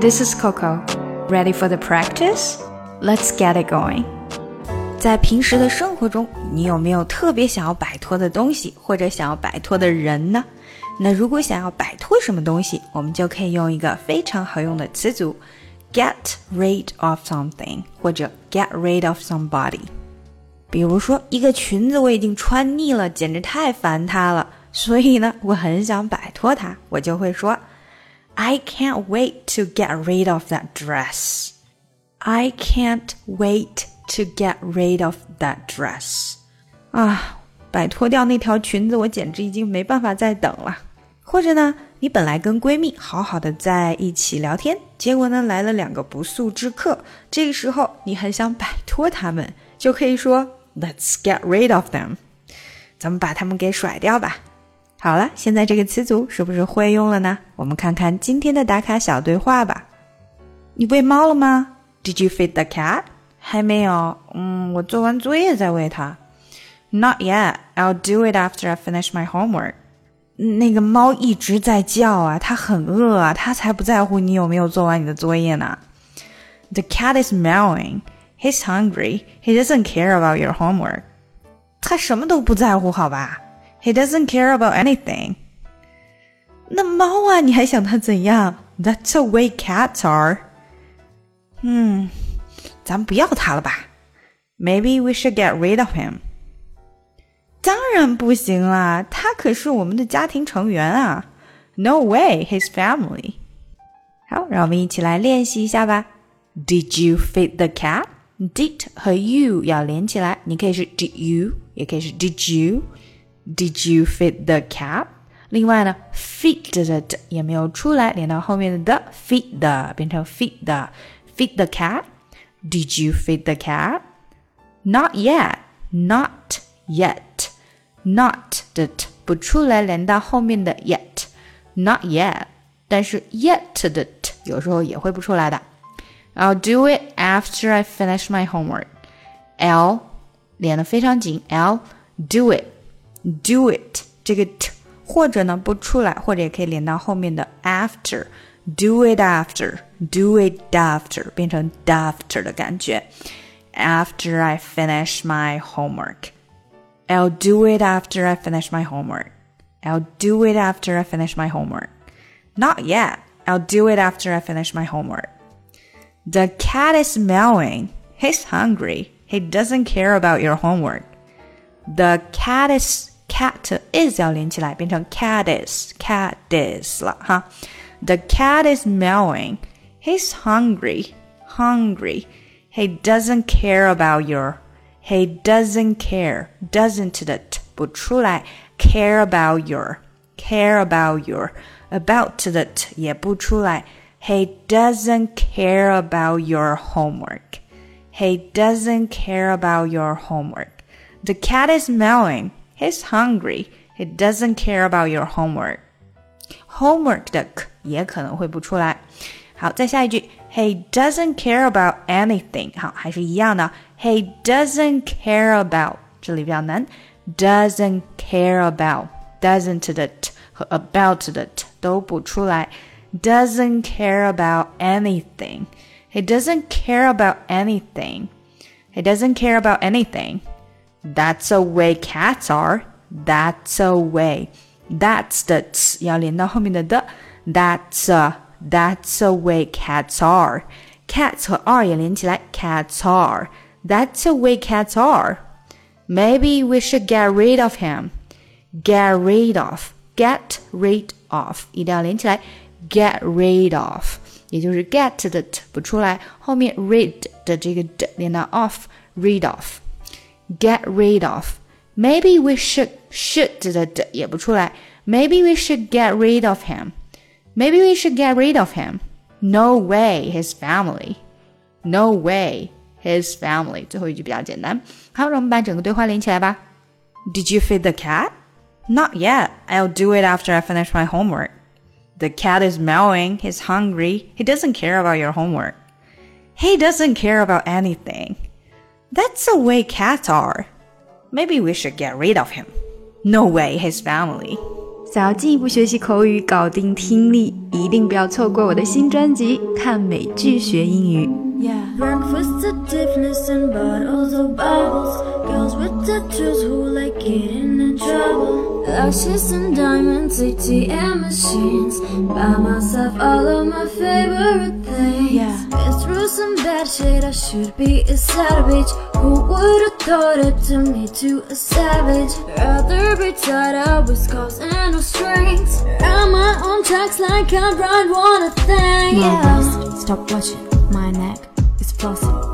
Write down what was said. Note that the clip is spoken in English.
This is Coco. Ready for the practice? Let's get it going. 在平时的生活中，你有没有特别想要摆脱的东西，或者想要摆脱的人呢？那如果想要摆脱什么东西，我们就可以用一个非常好用的词组，get rid of something，或者 get rid of somebody。比如说，一个裙子我已经穿腻了，简直太烦它了，所以呢，我很想摆脱它，我就会说，I can't wait to get rid of that dress. I can't wait to get rid of that dress. 啊，摆脱掉那条裙子，我简直已经没办法再等了。或者呢，你本来跟闺蜜好好的在一起聊天，结果呢来了两个不速之客，这个时候你很想摆脱他们，就可以说 Let's get rid of them，咱们把他们给甩掉吧。好了，现在这个词组是不是会用了呢？我们看看今天的打卡小对话吧。你喂猫了吗？Did you feed the cat？还没有。嗯，我做完作业再喂它。Not yet. I'll do it after I finish my homework. 那个猫一直在叫啊，它很饿啊，它才不在乎你有没有做完你的作业呢。The cat is meowing. He's hungry. He doesn't care about your homework. 他什么都不在乎，好吧 ？He doesn't care about anything. 那猫啊，你还想它怎样？That's the way cats are. 嗯，咱不要它了吧？Maybe we should get rid of him. 当然不行啦，他可是我们的家庭成员啊！No way, his family。好，让我们一起来练习一下吧。Did you feed the cat? Did 和 you 要连起来，你可以是 Did you，也可以是 Did you。 Did you feed the cat？另外呢，feed 的的也没有出来，连到后面的的 feed 的变成 feed 的 feed the cat。Did you feed the cat? Not yet. Not yet. Not 的 t 不出来，连到后面的 yet。Not yet。但是 yet 的 t 有时候也会不出来的。I'll do it after I finish my homework. L 连的非常紧，L do it do it 这个 t 或者呢不出来，或者也可以连到后面的 after do it after do it after 变成 after 的感觉。After I finish my homework, I'll do it after I finish my homework. I'll do it after I finish my homework. Not yet. I'll do it after I finish my homework. The cat is meowing. He's hungry. He doesn't care about your homework. The cat is cat is 要连起来变成 cat is cat is 了哈。The cat is meowing. He's hungry. Hungry. He doesn't care about your. He doesn't care. Doesn't 的 t 不出来。Care about your. Care about your. About 的 t 也不出来。He doesn't care about your homework. He doesn't care about your homework. The cat is meowing. He's hungry. He doesn't care about your homework. Homework 的 k 也可能会不出来。好，再下一句，He doesn't care about anything。好，还是一样的，He doesn't care about，这里比较难，doesn't care about，doesn't 的 t 和 about 的 t 都不出来，doesn't care about anything。He doesn't care about anything. He doesn't care about anything. That's the way cats are. That's the way. That's the 要连到后面的的。That's a, That's the way cats are. Cats 和 are 也连起来。Cats are. That's the way cats are. Maybe we should get rid of him. Get rid of. Get rid of. 一定要连起来。Get rid of. 也就是 get 的 t 不出来，后面 rid 的这个的连到 off，rid off，get rid of。Maybe we should should 的的也不出来，Maybe we should get rid of him。Maybe we should get rid of him. No way, his family. No way, his family. 最后一句比较简单。好，让我们把整个对话连起来吧。Did you feed the cat? Not yet. I'll do it after I finish my homework. The cat is meowing. He's hungry. He doesn't care about your homework. He doesn't care about anything. That's the way cats are. Maybe we should get rid of him. No way, his family. 想要进一步学习口语，搞定听力，一定不要错过我的新专辑《看美剧学英语》。Yeah. Breakfast at Tiffany's and bottles of bubbles. Girls with tattoos who like getting in trouble. Lashes and diamonds, ATM machines. Buy myself all of my favorite things. Yeah. Been through some bad shit, I should be a savage. Who would've thought it to me to a savage? Rather be tied up with scars and no strings. Run my own tracks like I ride one a thing. Yeah. stop watching my neck. It's flossy.